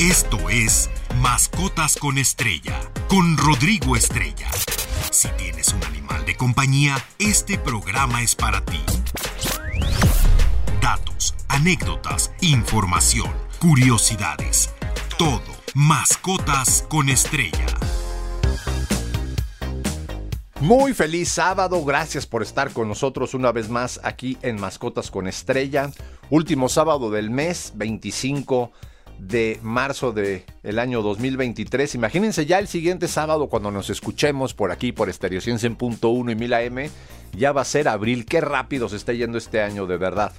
Esto es Mascotas con Estrella, con Rodrigo Estrella. Si tienes un animal de compañía, este programa es para ti. Datos, anécdotas, información, curiosidades. Todo. Mascotas con Estrella. Muy feliz sábado, gracias por estar con nosotros una vez más aquí en Mascotas con Estrella. Último sábado del mes, 25 de marzo del el año 2023. Imagínense ya el siguiente sábado cuando nos escuchemos por aquí, por Estereo 100.1 y 1000 AM, ya va a ser abril. Qué rápido se está yendo este año, de verdad.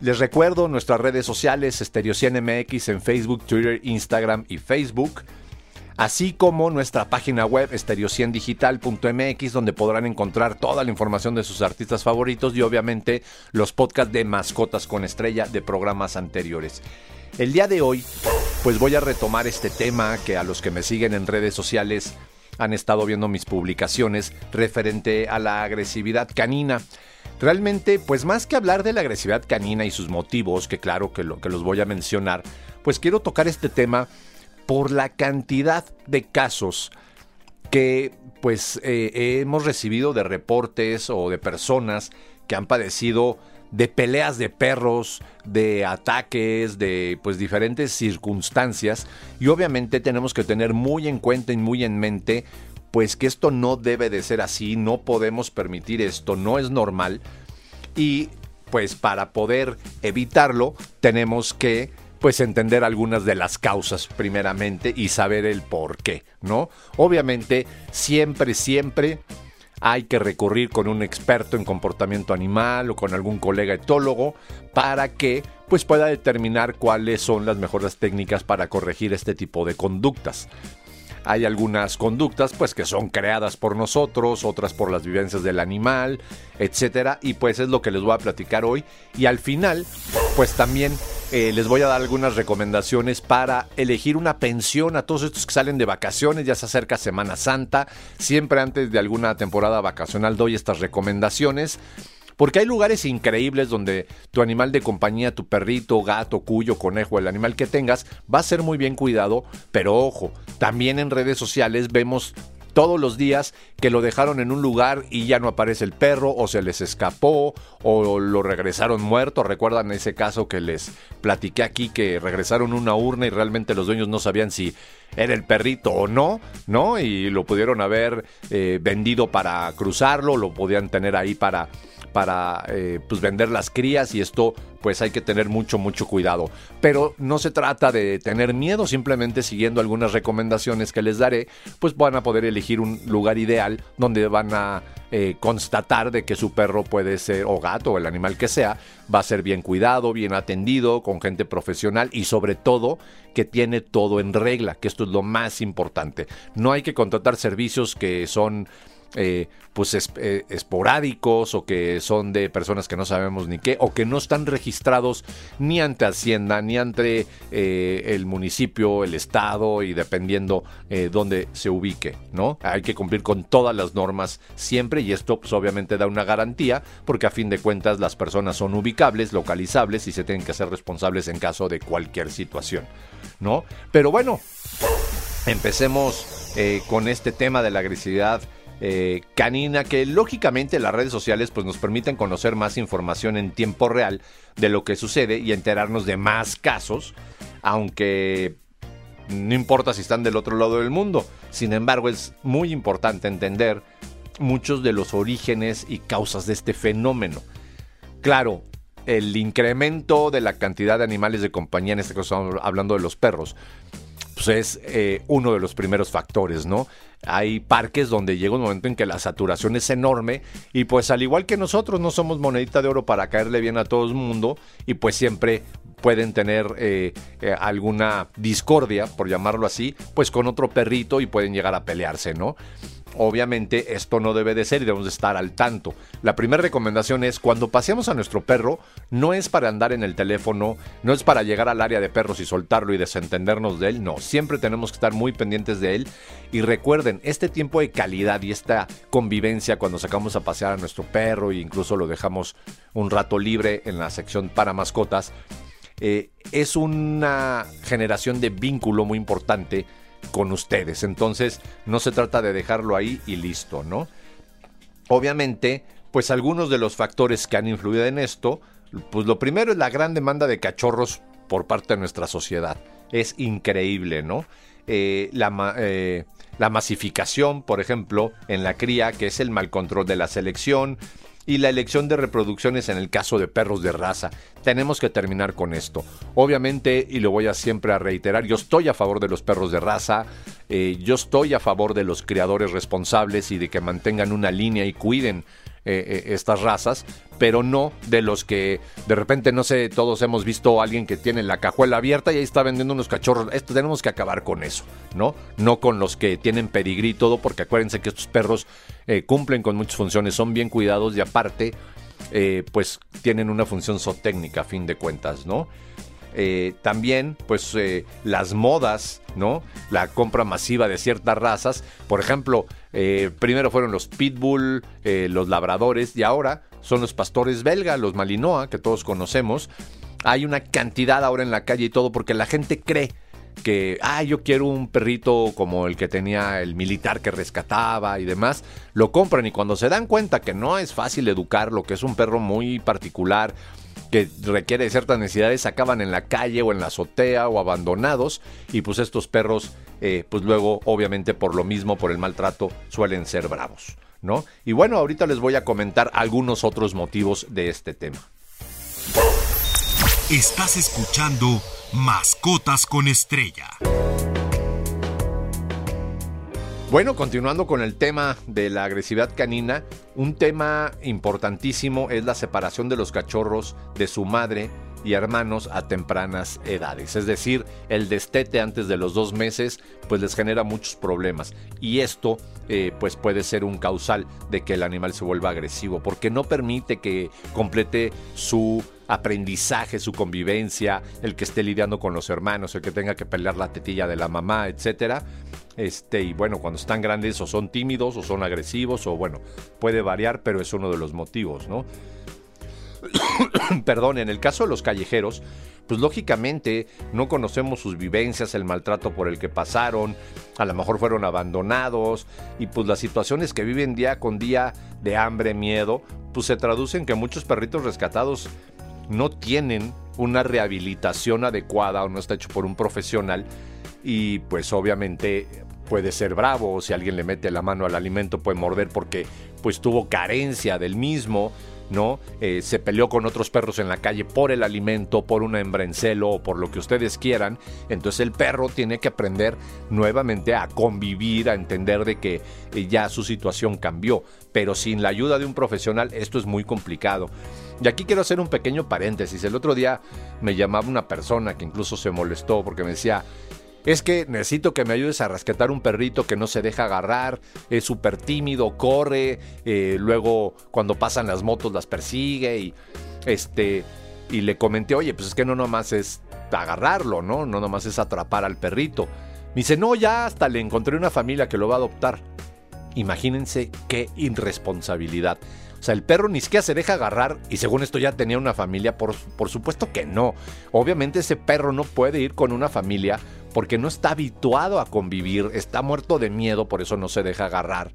Les recuerdo nuestras redes sociales, Estereo 100 MX en Facebook, Twitter, Instagram y Facebook. Así como nuestra página web estereo100digital.mx donde podrán encontrar toda la información de sus artistas favoritos y obviamente los podcasts de mascotas con estrella de programas anteriores. El día de hoy, pues voy a retomar este tema que a los que me siguen en redes sociales han estado viendo mis publicaciones referente a la agresividad canina. Realmente, pues más que hablar de la agresividad canina y sus motivos, que claro que, lo, que los voy a mencionar, pues quiero tocar este tema por la cantidad de casos que pues eh, hemos recibido de reportes o de personas que han padecido de peleas de perros, de ataques, de pues diferentes circunstancias y obviamente tenemos que tener muy en cuenta y muy en mente pues que esto no debe de ser así, no podemos permitir esto, no es normal y pues para poder evitarlo tenemos que pues entender algunas de las causas primeramente y saber el por qué, ¿no? Obviamente siempre, siempre hay que recurrir con un experto en comportamiento animal o con algún colega etólogo para que pues pueda determinar cuáles son las mejores técnicas para corregir este tipo de conductas. Hay algunas conductas pues que son creadas por nosotros, otras por las vivencias del animal, etcétera, y pues es lo que les voy a platicar hoy y al final pues también eh, les voy a dar algunas recomendaciones para elegir una pensión a todos estos que salen de vacaciones, ya se acerca Semana Santa, siempre antes de alguna temporada vacacional doy estas recomendaciones. Porque hay lugares increíbles donde tu animal de compañía, tu perrito, gato, cuyo, conejo, el animal que tengas, va a ser muy bien cuidado, pero ojo, también en redes sociales vemos todos los días que lo dejaron en un lugar y ya no aparece el perro o se les escapó o lo regresaron muerto. Recuerdan ese caso que les platiqué aquí que regresaron una urna y realmente los dueños no sabían si era el perrito o no, ¿no? Y lo pudieron haber eh, vendido para cruzarlo, lo podían tener ahí para para eh, pues vender las crías y esto pues hay que tener mucho mucho cuidado. Pero no se trata de tener miedo simplemente siguiendo algunas recomendaciones que les daré pues van a poder elegir un lugar ideal donde van a eh, constatar de que su perro puede ser o gato o el animal que sea va a ser bien cuidado bien atendido con gente profesional y sobre todo que tiene todo en regla que esto es lo más importante. No hay que contratar servicios que son eh, pues eh, esporádicos o que son de personas que no sabemos ni qué o que no están registrados ni ante Hacienda ni ante eh, el municipio, el estado y dependiendo dónde se ubique, ¿no? Hay que cumplir con todas las normas siempre y esto pues, obviamente da una garantía porque a fin de cuentas las personas son ubicables, localizables y se tienen que hacer responsables en caso de cualquier situación, ¿no? Pero bueno, empecemos con este tema de la agresividad eh, canina que lógicamente las redes sociales pues nos permiten conocer más información en tiempo real de lo que sucede y enterarnos de más casos, aunque no importa si están del otro lado del mundo. Sin embargo, es muy importante entender muchos de los orígenes y causas de este fenómeno. Claro, el incremento de la cantidad de animales de compañía, en este caso hablando de los perros, pues es eh, uno de los primeros factores, ¿no? Hay parques donde llega un momento en que la saturación es enorme y pues al igual que nosotros no somos monedita de oro para caerle bien a todo el mundo y pues siempre pueden tener eh, eh, alguna discordia, por llamarlo así, pues con otro perrito y pueden llegar a pelearse, ¿no? Obviamente esto no debe de ser y debemos de estar al tanto. La primera recomendación es cuando paseamos a nuestro perro, no es para andar en el teléfono, no es para llegar al área de perros y soltarlo y desentendernos de él, no, siempre tenemos que estar muy pendientes de él y recuerden, este tiempo de calidad y esta convivencia cuando sacamos a pasear a nuestro perro e incluso lo dejamos un rato libre en la sección para mascotas, eh, es una generación de vínculo muy importante con ustedes. Entonces, no se trata de dejarlo ahí y listo, ¿no? Obviamente, pues algunos de los factores que han influido en esto, pues lo primero es la gran demanda de cachorros por parte de nuestra sociedad. Es increíble, ¿no? Eh, la, eh, la masificación, por ejemplo, en la cría, que es el mal control de la selección, y la elección de reproducciones en el caso de perros de raza. Tenemos que terminar con esto. Obviamente, y lo voy a siempre a reiterar, yo estoy a favor de los perros de raza, eh, yo estoy a favor de los criadores responsables y de que mantengan una línea y cuiden eh, eh, estas razas, pero no de los que de repente, no sé, todos hemos visto a alguien que tiene la cajuela abierta y ahí está vendiendo unos cachorros. Esto tenemos que acabar con eso, ¿no? No con los que tienen pedigrí y todo, porque acuérdense que estos perros eh, cumplen con muchas funciones, son bien cuidados y aparte, pues tienen una función zootécnica a fin de cuentas, ¿no? También, pues, las modas, ¿no? La compra masiva de ciertas razas. Por ejemplo, eh, primero fueron los pitbull, los labradores, y ahora son los pastores belga, los malinois, que todos conocemos. Hay una cantidad ahora en la calle y todo, porque la gente cree que, ah, yo quiero un perrito como el que tenía el militar que rescataba y demás, lo compran y cuando se dan cuenta que no es fácil educarlo, que es un perro muy particular, que requiere ciertas necesidades acaban en la calle o en la azotea o abandonados y pues estos perros eh, pues luego obviamente por lo mismo, por el maltrato, suelen ser bravos, ¿no? Y bueno, ahorita les voy a comentar algunos otros motivos de este tema. Estás escuchando Mascotas con Estrella. Bueno, continuando con el tema de la agresividad canina, un tema importantísimo es la separación de los cachorros de su madre y hermanos a tempranas edades. Es decir, el destete antes de los dos meses pues les genera muchos problemas y esto eh, pues puede ser un causal de que el animal se vuelva agresivo porque no permite que complete su aprendizaje, su convivencia, el que esté lidiando con los hermanos, el que tenga que pelear la tetilla de la mamá, etcétera este, y bueno, cuando están grandes o son tímidos o son agresivos o bueno, puede variar, pero es uno de los motivos, ¿no? Perdón, en el caso de los callejeros, pues lógicamente no conocemos sus vivencias, el maltrato por el que pasaron, a lo mejor fueron abandonados y pues las situaciones que viven día con día de hambre, miedo, pues se traducen que muchos perritos rescatados no tienen una rehabilitación adecuada o no está hecho por un profesional y pues obviamente puede ser bravo o si alguien le mete la mano al alimento puede morder porque pues tuvo carencia del mismo, ¿no? Eh, se peleó con otros perros en la calle por el alimento, por una hembra en celo o por lo que ustedes quieran. Entonces el perro tiene que aprender nuevamente a convivir, a entender de que eh, ya su situación cambió. Pero sin la ayuda de un profesional esto es muy complicado. Y aquí quiero hacer un pequeño paréntesis. El otro día me llamaba una persona que incluso se molestó porque me decía, es que necesito que me ayudes a rescatar un perrito que no se deja agarrar, es súper tímido, corre, eh, luego cuando pasan las motos las persigue y este y le comenté, oye, pues es que no nomás es agarrarlo, ¿no? No nomás es atrapar al perrito. Me dice, no, ya hasta le encontré una familia que lo va a adoptar. Imagínense qué irresponsabilidad. O sea, el perro ni siquiera se deja agarrar y según esto ya tenía una familia. Por, por supuesto que no. Obviamente ese perro no puede ir con una familia porque no está habituado a convivir, está muerto de miedo, por eso no se deja agarrar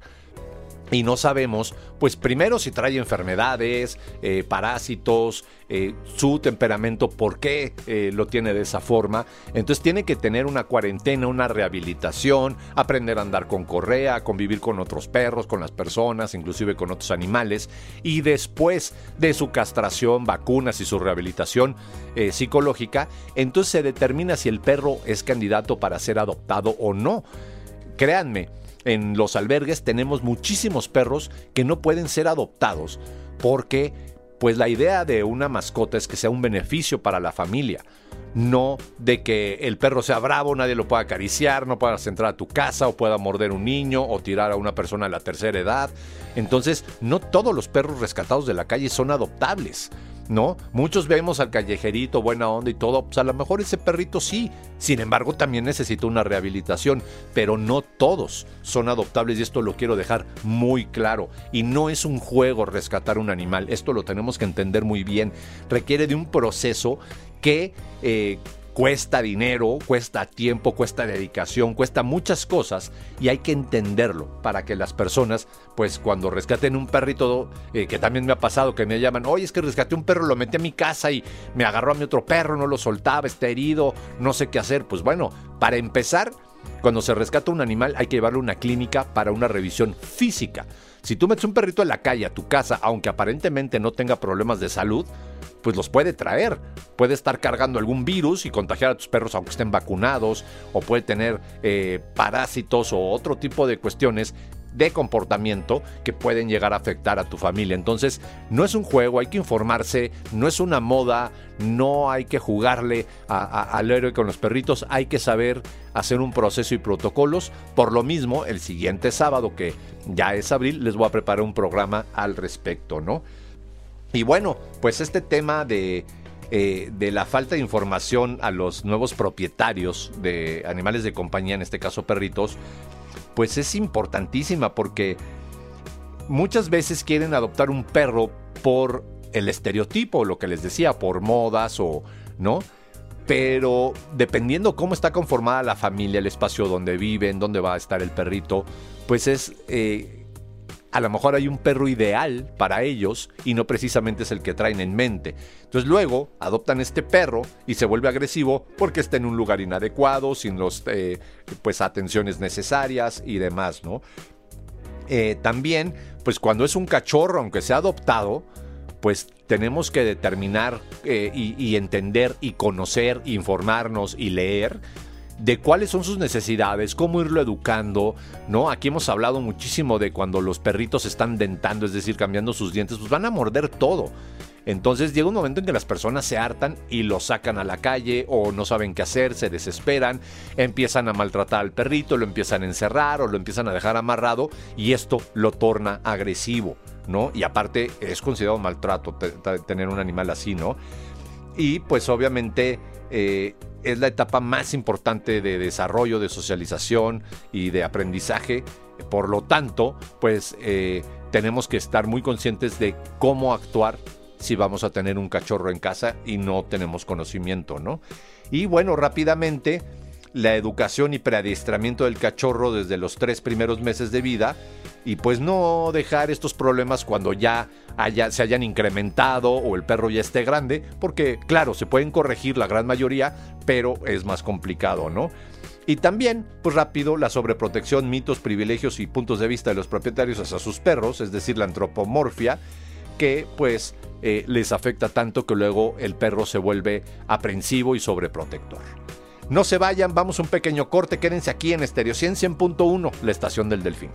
y no sabemos, pues primero si trae enfermedades, eh, parásitos, eh, su temperamento, por qué eh, lo tiene de esa forma. Entonces tiene que tener una cuarentena, una rehabilitación, aprender a andar con correa, convivir con otros perros, con las personas, inclusive con otros animales. Y después de su castración, vacunas y su rehabilitación psicológica, entonces se determina si el perro es candidato para ser adoptado o no. Créanme, en los albergues tenemos muchísimos perros que no pueden ser adoptados porque pues la idea de una mascota es que sea un beneficio para la familia, no de que el perro sea bravo, nadie lo pueda acariciar, no puedas entrar a tu casa o pueda morder un niño o tirar a una persona de la tercera edad. Entonces, no todos los perros rescatados de la calle son adoptables. ¿No? Muchos vemos al callejerito, buena onda y todo, pues a lo mejor ese perrito sí, sin embargo también necesita una rehabilitación, pero no todos son adoptables y esto lo quiero dejar muy claro. Y no es un juego rescatar un animal, esto lo tenemos que entender muy bien, requiere de un proceso que eh, cuesta dinero, cuesta tiempo, cuesta dedicación, cuesta muchas cosas y hay que entenderlo para que las personas, pues cuando rescaten un perrito, eh, que también me ha pasado, que me llaman, oye, es que rescaté un perro, lo metí a mi casa y me agarró a mi otro perro, no lo soltaba, está herido, no sé qué hacer. Pues bueno, para empezar, cuando se rescata un animal hay que llevarlo a una clínica para una revisión física. Si tú metes un perrito en la calle a tu casa, aunque aparentemente no tenga problemas de salud, pues los puede traer. Puede estar cargando algún virus y contagiar a tus perros aunque estén vacunados, o puede tener eh, parásitos o otro tipo de cuestiones de comportamiento que pueden llegar a afectar a tu familia. Entonces, no es un juego, hay que informarse, no es una moda, no hay que jugarle al héroe con los perritos, hay que saber hacer un proceso y protocolos. Por lo mismo, el siguiente sábado, que ya es abril, les voy a preparar un programa al respecto, ¿no? Y bueno, pues este tema de, eh, de la falta de información a los nuevos propietarios de animales de compañía, en este caso perritos, pues es importantísima porque muchas veces quieren adoptar un perro por el estereotipo, lo que les decía, por modas o no. Pero dependiendo cómo está conformada la familia, el espacio donde viven, dónde va a estar el perrito, pues es eh, a lo mejor hay un perro ideal para ellos y no precisamente es el que traen en mente. Entonces luego adoptan este perro y se vuelve agresivo porque está en un lugar inadecuado, sin las eh, pues, atenciones necesarias y demás, ¿no? Eh, también, pues cuando es un cachorro, aunque sea adoptado, pues tenemos que determinar eh, y entender y conocer, informarnos y leer de cuáles son sus necesidades, cómo irlo educando, ¿no? Aquí hemos hablado muchísimo de cuando los perritos están dentando, es decir, cambiando sus dientes, pues van a morder todo. Entonces llega un momento en que las personas se hartan y lo sacan a la calle o no saben qué hacer, se desesperan, empiezan a maltratar al perrito, lo empiezan a encerrar o lo empiezan a dejar amarrado y esto lo torna agresivo, ¿no? Y aparte es considerado maltrato tener un animal así, ¿no? Y pues obviamente eh, es la etapa más importante de desarrollo, de socialización y de aprendizaje. Por lo tanto, pues eh, tenemos que estar muy conscientes de cómo actuar si vamos a tener un cachorro en casa y no tenemos conocimiento, ¿no? Y bueno, rápidamente, la educación y preadiestramiento del cachorro desde los tres primeros meses de vida y pues no dejar estos problemas cuando ya se hayan incrementado o el perro ya esté grande, porque claro, se pueden corregir la gran mayoría, pero es más complicado, ¿no? Y también, pues rápido, la sobreprotección, mitos, privilegios y puntos de vista de los propietarios hacia sus perros, es decir, la antropomorfia, que pues eh, les afecta tanto que luego el perro se vuelve aprensivo y sobreprotector. No se vayan, vamos a un pequeño corte, quédense aquí en Estéreo 100.1, la estación del Delfín.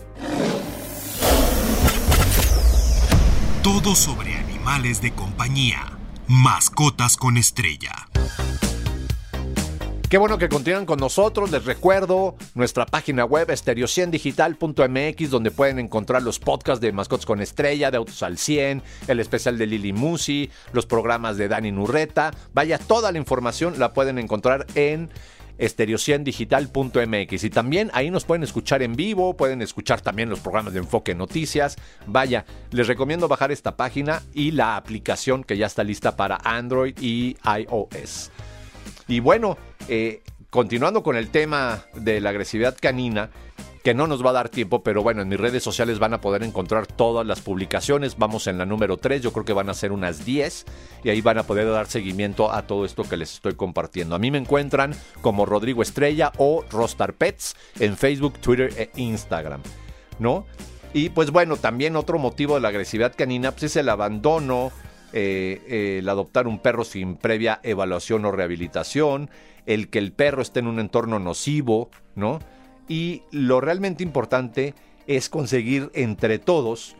Todo sobre animales de compañía. Mascotas con estrella. Qué bueno que continúan con nosotros. Les recuerdo nuestra página web estereo100digital.mx donde pueden encontrar los podcasts de Mascotas con Estrella, de Autos al 100, el especial de Lili Musi, los programas de Dani Nurreta. Vaya, toda la información la pueden encontrar en estereo100digital.mx y también ahí nos pueden escuchar en vivo, pueden escuchar también los programas de Enfoque Noticias. Vaya, les recomiendo bajar esta página y la aplicación que ya está lista para Android y iOS. Y bueno, eh, continuando con el tema de la agresividad canina, que no nos va a dar tiempo, pero bueno, en mis redes sociales van a poder encontrar todas las publicaciones. Vamos en la número 3, yo creo que van a ser unas 10 y ahí van a poder dar seguimiento a todo esto que les estoy compartiendo. A mí me encuentran como Rodrigo Estrella o Rostar Pets en Facebook, Twitter e Instagram, ¿no? Y pues bueno, también otro motivo de la agresividad canina pues es el abandono, eh, el adoptar un perro sin previa evaluación o rehabilitación, el que el perro esté en un entorno nocivo, ¿no? Y lo realmente importante es conseguir entre todos,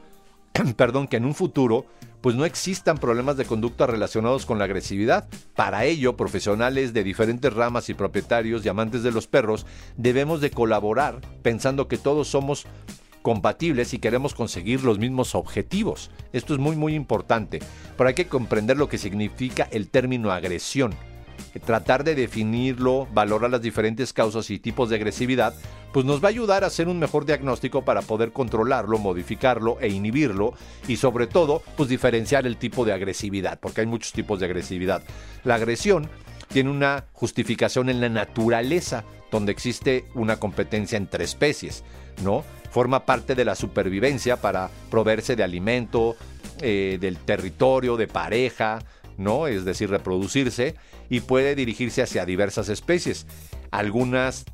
perdón, que en un futuro pues no existan problemas de conducta relacionados con la agresividad. Para ello, profesionales de diferentes ramas y propietarios y amantes de los perros debemos de colaborar pensando que todos somos compatibles y queremos conseguir los mismos objetivos. Esto es muy muy importante, pero hay que comprender lo que significa el término agresión. Tratar de definirlo, valorar las diferentes causas y tipos de agresividad, pues nos va a ayudar a hacer un mejor diagnóstico para poder controlarlo, modificarlo e inhibirlo y sobre todo, pues diferenciar el tipo de agresividad, porque hay muchos tipos de agresividad. La agresión tiene una justificación en la naturaleza, donde existe una competencia entre especies, ¿no? Forma parte de la supervivencia para proveerse de alimento, eh, del territorio, de pareja, ¿no? Es decir, reproducirse y puede dirigirse hacia diversas especies. Algunas,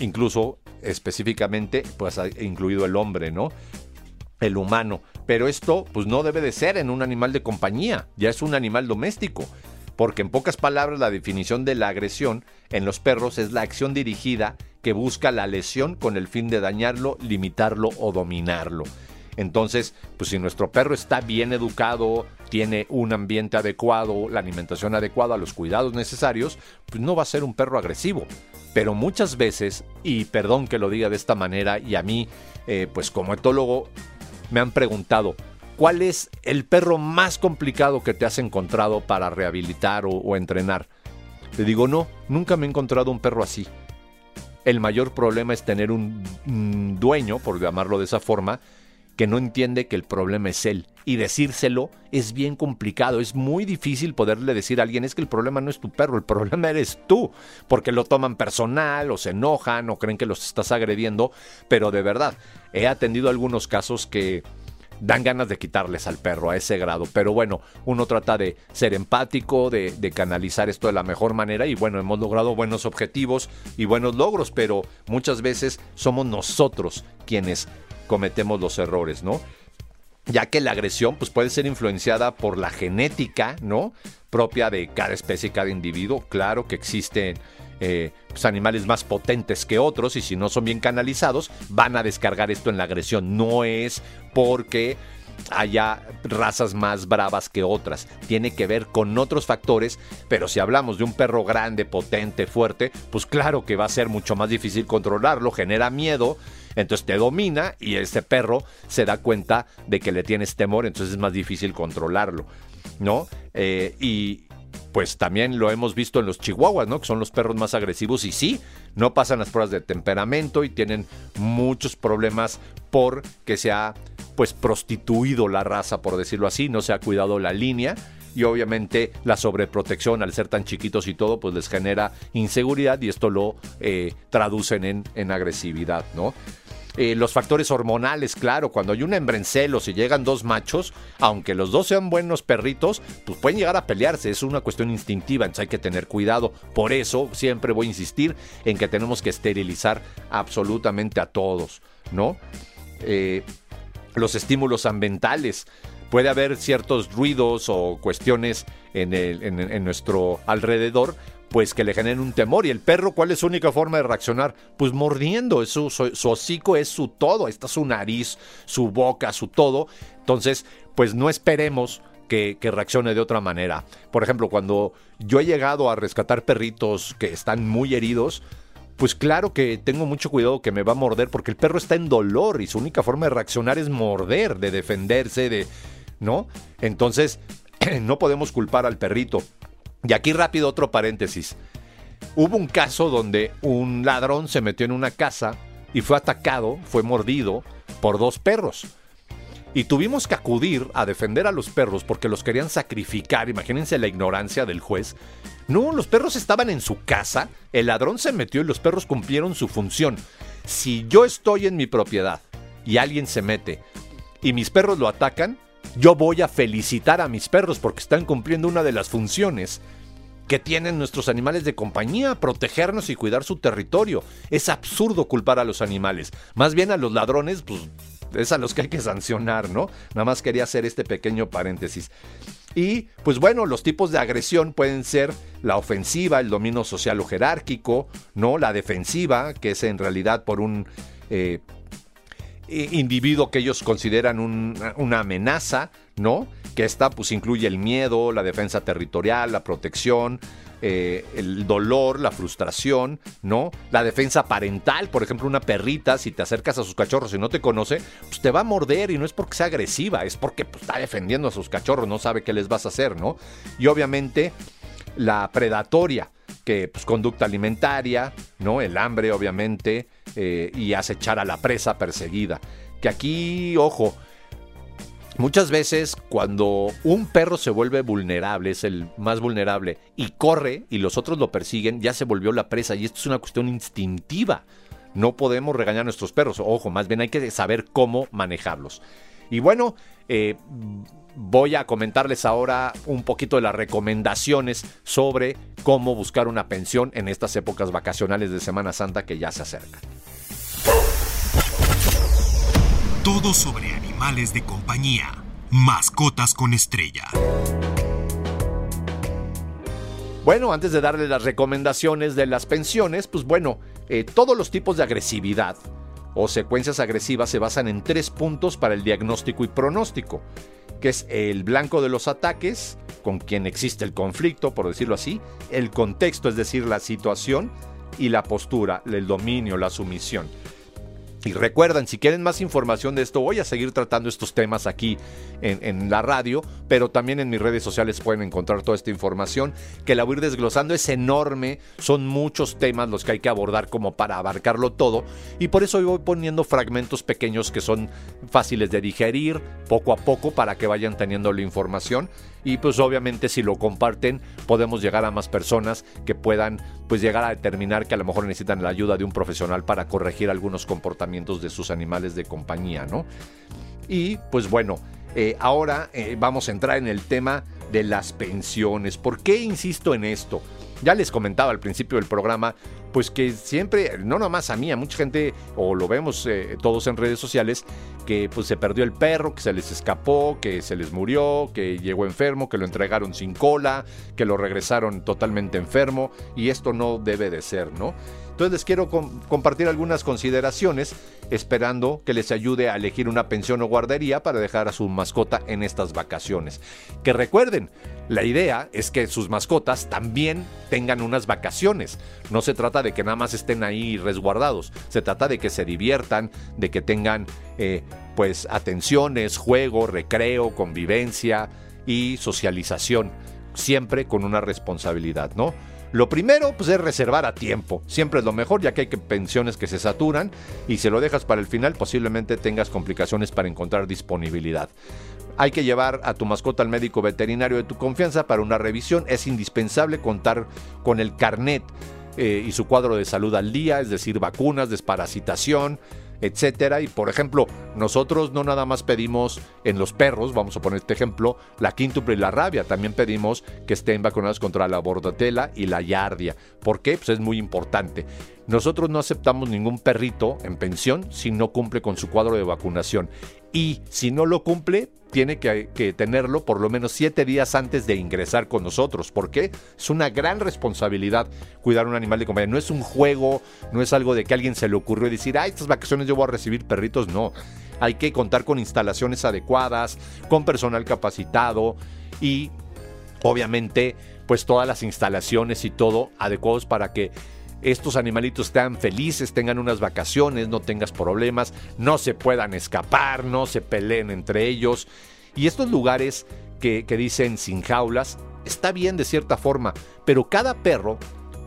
incluso específicamente, pues ha incluido el hombre, ¿no? El humano. Pero esto, pues no debe de ser en un animal de compañía, ya es un animal doméstico. Porque en pocas palabras la definición de la agresión en los perros es la acción dirigida que busca la lesión con el fin de dañarlo, limitarlo o dominarlo. Entonces, pues si nuestro perro está bien educado, tiene un ambiente adecuado, la alimentación adecuada, los cuidados necesarios, pues no va a ser un perro agresivo. Pero muchas veces, y perdón que lo diga de esta manera, y a mí, eh, pues como etólogo, me han preguntado, ¿cuál es el perro más complicado que te has encontrado para rehabilitar o, entrenar? Le digo, no, nunca me he encontrado un perro así. El mayor problema es tener un dueño, por llamarlo de esa forma, que no entiende que el problema es él. Y decírselo es bien complicado, es muy difícil poderle decir a alguien es que el problema no es tu perro, el problema eres tú, porque lo toman personal o se enojan o creen que los estás agrediendo, pero de verdad, he atendido algunos casos que dan ganas de quitarles al perro a ese grado. Pero bueno, uno trata de ser empático, de, canalizar esto de la mejor manera y bueno, hemos logrado buenos objetivos y buenos logros, pero muchas veces somos nosotros quienes cometemos los errores, ¿no? Ya que la agresión pues, puede ser influenciada por la genética, ¿no? Propia de cada especie, cada individuo. Claro que existen eh, pues, animales más potentes que otros y si no son bien canalizados, van a descargar esto en la agresión. No es porque haya razas más bravas que otras. Tiene que ver con otros factores, pero si hablamos de un perro grande, potente, fuerte, pues claro que va a ser mucho más difícil controlarlo, genera miedo entonces te domina y ese perro se da cuenta de que le tienes temor, entonces es más difícil controlarlo, ¿no? Eh, y pues también lo hemos visto en los chihuahuas, ¿no? Que son los perros más agresivos y sí, no pasan las pruebas de temperamento y tienen muchos problemas porque se ha pues prostituido la raza, por decirlo así, no se ha cuidado la línea y obviamente la sobreprotección al ser tan chiquitos y todo pues les genera inseguridad y esto lo eh, traducen en, en agresividad, ¿no? Eh, los factores hormonales, claro, cuando hay un hembra en celos y llegan dos machos, aunque los dos sean buenos perritos, pues pueden llegar a pelearse, es una cuestión instintiva, entonces hay que tener cuidado. Por eso siempre voy a insistir en que tenemos que esterilizar absolutamente a todos, ¿no? Eh, los estímulos ambientales. Puede haber ciertos ruidos o cuestiones en, en nuestro alrededor pues que le generen un temor. ¿Y el perro cuál es su única forma de reaccionar? Pues mordiendo, su, su, hocico es su todo, está su nariz, su boca, su todo. Entonces, pues no esperemos que, que, reaccione de otra manera. Por ejemplo, cuando yo he llegado a rescatar perritos que están muy heridos, pues claro que tengo mucho cuidado que me va a morder porque el perro está en dolor y su única forma de reaccionar es morder, de defenderse, de... ¿No? Entonces, no podemos culpar al perrito. Y aquí rápido otro paréntesis. Hubo un caso donde un ladrón se metió en una casa y fue atacado, fue mordido por dos perros. Y tuvimos que acudir a defender a los perros porque los querían sacrificar. Imagínense la ignorancia del juez. No, los perros estaban en su casa, el ladrón se metió y los perros cumplieron su función. Si yo estoy en mi propiedad y alguien se mete y mis perros lo atacan, yo voy a felicitar a mis perros porque están cumpliendo una de las funciones que tienen nuestros animales de compañía, protegernos y cuidar su territorio. Es absurdo culpar a los animales. Más bien a los ladrones, pues es a los que hay que sancionar, ¿no? Nada más quería hacer este pequeño paréntesis. Y pues bueno, los tipos de agresión pueden ser la ofensiva, el dominio social o jerárquico, ¿no? La defensiva, que es en realidad por un eh, individuo que ellos consideran una amenaza, ¿no? Que esta pues incluye el miedo, la defensa territorial, la protección, eh, el dolor, la frustración, ¿no? La defensa parental, por ejemplo, una perrita, si te acercas a sus cachorros y no te conoce, pues te va a morder y no es porque sea agresiva, es porque pues, está defendiendo a sus cachorros, no sabe qué les vas a hacer, ¿no? Y obviamente la predatoria, que pues conducta alimentaria, ¿no? El hambre, obviamente, eh, y acechar a la presa perseguida. Que aquí, ojo, Muchas veces cuando un perro se vuelve vulnerable, es el más vulnerable, y corre y los otros lo persiguen, ya se volvió la presa y esto es una cuestión instintiva. No podemos regañar a nuestros perros, ojo, más bien hay que saber cómo manejarlos. Y bueno, eh, voy a comentarles ahora un poquito de las recomendaciones sobre cómo buscar una pensión en estas épocas vacacionales de Semana Santa que ya se acercan. Todo sobre animales de compañía. Mascotas con estrella. Bueno, antes de darle las recomendaciones de las pensiones, pues bueno, eh, todos los tipos de agresividad o secuencias agresivas se basan en tres puntos para el diagnóstico y pronóstico, que es el blanco de los ataques, con quien existe el conflicto, por decirlo así, el contexto, es decir, la situación, y la postura, el dominio, la sumisión. Y recuerden, si quieren más información de esto, voy a seguir tratando estos temas aquí en, la radio, pero también en mis redes sociales pueden encontrar toda esta información que la voy a ir desglosando. Es enorme, son muchos temas los que hay que abordar como para abarcarlo todo. Y por eso voy poniendo fragmentos pequeños que son fáciles de digerir poco a poco para que vayan teniendo la información y pues obviamente si lo comparten podemos llegar a más personas que puedan pues llegar a determinar que a lo mejor necesitan la ayuda de un profesional para corregir algunos comportamientos de sus animales de compañía, ¿no? Y pues bueno, eh, ahora eh, vamos a entrar en el tema de las pensiones. ¿Por qué insisto en esto? Ya les comentaba al principio del programa, pues que siempre, no nomás a mí, a mucha gente, o lo vemos eh, todos en redes sociales, que pues se perdió el perro, que se les escapó, que se les murió, que llegó enfermo, que lo entregaron sin cola, que lo regresaron totalmente enfermo, y esto no debe de ser, ¿no? Entonces les quiero compartir algunas consideraciones esperando que les ayude a elegir una pensión o guardería para dejar a su mascota en estas vacaciones. Que recuerden, la idea es que sus mascotas también tengan unas vacaciones. No se trata de que nada más estén ahí resguardados, se trata de que se diviertan, de que tengan eh, pues atenciones, juego, recreo, convivencia y socialización, siempre con una responsabilidad, ¿no? Lo primero pues, es reservar a tiempo. Siempre es lo mejor, ya que hay pensiones que se saturan y si lo dejas para el final posiblemente tengas complicaciones para encontrar disponibilidad. Hay que llevar a tu mascota al médico veterinario de tu confianza para una revisión. Es indispensable contar con el carnet eh, y su cuadro de salud al día, es decir, vacunas, desparasitación, etcétera. Y por ejemplo, nosotros no nada más pedimos en los perros, vamos a poner este ejemplo, la quíntuple y la rabia, también pedimos que estén vacunados contra la bordatela y la yardia. ¿Por qué? Pues es muy importante. Nosotros no aceptamos ningún perrito en pensión si no cumple con su cuadro de vacunación. Y si no lo cumple, tiene que, tenerlo por lo menos siete días antes de ingresar con nosotros. porque Es una gran responsabilidad cuidar un animal de compañía. No es un juego, no es algo de que a alguien se le ocurrió decir, ah, estas vacaciones yo voy a recibir perritos. No, hay que contar con instalaciones adecuadas, con personal capacitado y obviamente pues todas las instalaciones y todo adecuados para que estos animalitos estén felices, tengan unas vacaciones, no tengas problemas, no se puedan escapar, no se peleen entre ellos. Y estos lugares que, dicen sin jaulas, está bien de cierta forma, pero cada perro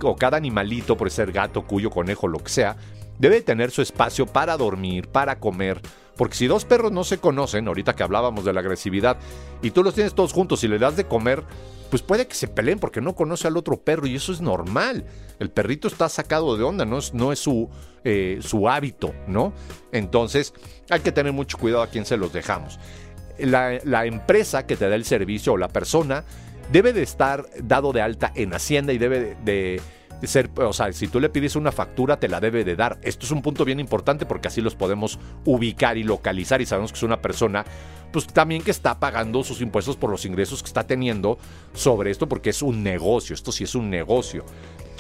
o cada animalito, por ser gato, cuyo, conejo, lo que sea, debe tener su espacio para dormir, para comer. Porque si dos perros no se conocen, ahorita que hablábamos de la agresividad, y tú los tienes todos juntos y le das de comer, pues puede que se peleen porque no conoce al otro perro y eso es normal. El perrito está sacado de onda, no es, no es su, eh, su hábito, ¿no? Entonces hay que tener mucho cuidado a quién se los dejamos. La, empresa que te da el servicio o la persona debe de estar dado de alta en Hacienda y debe de, ser, o sea, si tú le pides una factura, te la debe de dar. Esto es un punto bien importante porque así los podemos ubicar y localizar y sabemos que es una persona pues también que está pagando sus impuestos por los ingresos que está teniendo sobre esto, porque es un negocio, esto sí es un negocio.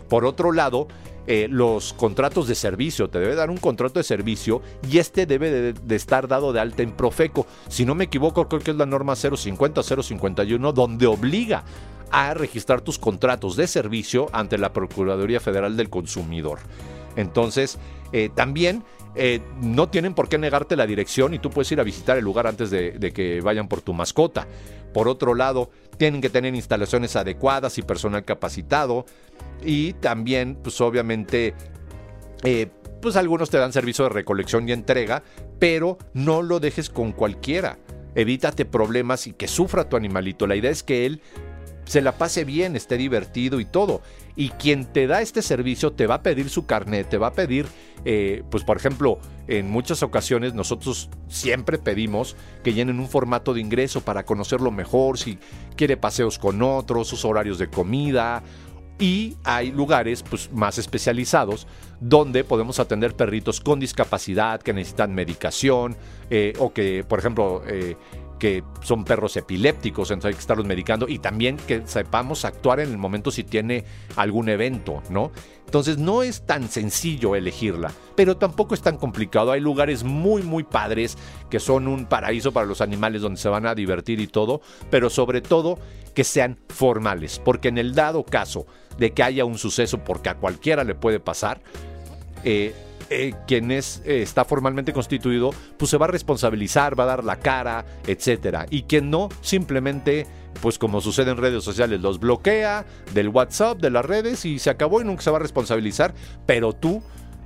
Por otro lado, eh, los contratos de servicio, te debe dar un contrato de servicio y este debe de, estar dado de alta en Profeco. Si no me equivoco, creo que es la norma 050 051, donde obliga a registrar tus contratos de servicio ante la Procuraduría Federal del Consumidor. Entonces, eh, también eh, no tienen por qué negarte la dirección y tú puedes ir a visitar el lugar antes de, que vayan por tu mascota. Por otro lado, tienen que tener instalaciones adecuadas y personal capacitado. Y también, pues obviamente, eh, pues algunos te dan servicio de recolección y entrega, pero no lo dejes con cualquiera. Evítate problemas y que sufra tu animalito. La idea es que él se la pase bien, esté divertido y todo. Y quien te da este servicio te va a pedir su carnet, te va a pedir, eh, pues por ejemplo, en muchas ocasiones nosotros siempre pedimos que llenen un formato de ingreso para conocerlo mejor, si quiere paseos con otros, sus horarios de comida. Y hay lugares pues, más especializados donde podemos atender perritos con discapacidad que necesitan medicación eh, o que, por ejemplo, eh, que son perros epilépticos, entonces hay que estarlos medicando y también que sepamos actuar en el momento si tiene algún evento, ¿no? Entonces no es tan sencillo elegirla, pero tampoco es tan complicado. Hay lugares muy, muy padres que son un paraíso para los animales donde se van a divertir y todo, pero sobre todo que sean formales, porque en el dado caso de que haya un suceso, porque a cualquiera le puede pasar, eh, eh, quien es, eh, está formalmente constituido, pues se va a responsabilizar, va a dar la cara, etcétera. Y quien no, simplemente, pues como sucede en redes sociales, los bloquea del WhatsApp, de las redes y se acabó y nunca se va a responsabilizar, pero tú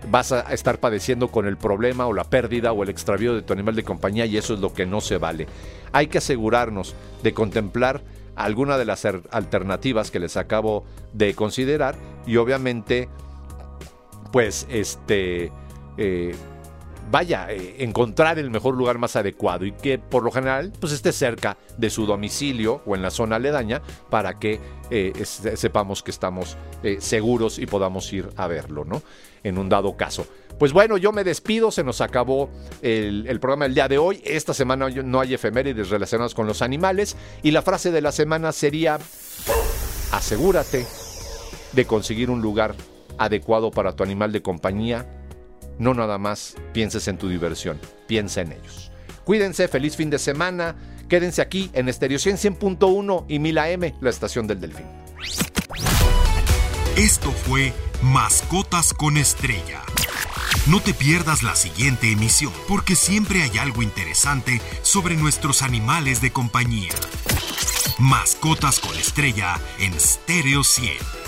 vas a estar padeciendo con el problema o la pérdida o el extravío de tu animal de compañía y eso es lo que no se vale. Hay que asegurarnos de contemplar alguna de las alternativas que les acabo de considerar y obviamente pues este, eh, vaya, eh, encontrar el mejor lugar más adecuado y que por lo general pues esté cerca de su domicilio o en la zona aledaña para que eh, sepamos que estamos seguros y podamos ir a verlo, ¿no? En un dado caso. Pues bueno, yo me despido, se nos acabó el, el, programa del día de hoy. Esta semana no hay efemérides relacionadas con los animales y la frase de la semana sería, asegúrate de conseguir un lugar adecuado para tu animal de compañía, no nada más pienses en tu diversión, piensa en ellos. Cuídense, feliz fin de semana, quédense aquí en Estéreo 100.1 y 1000 AM, la estación del Delfín. Esto fue Mascotas con Estrella. No te pierdas la siguiente emisión, porque siempre hay algo interesante sobre nuestros animales de compañía. Mascotas con Estrella en Stereo 100.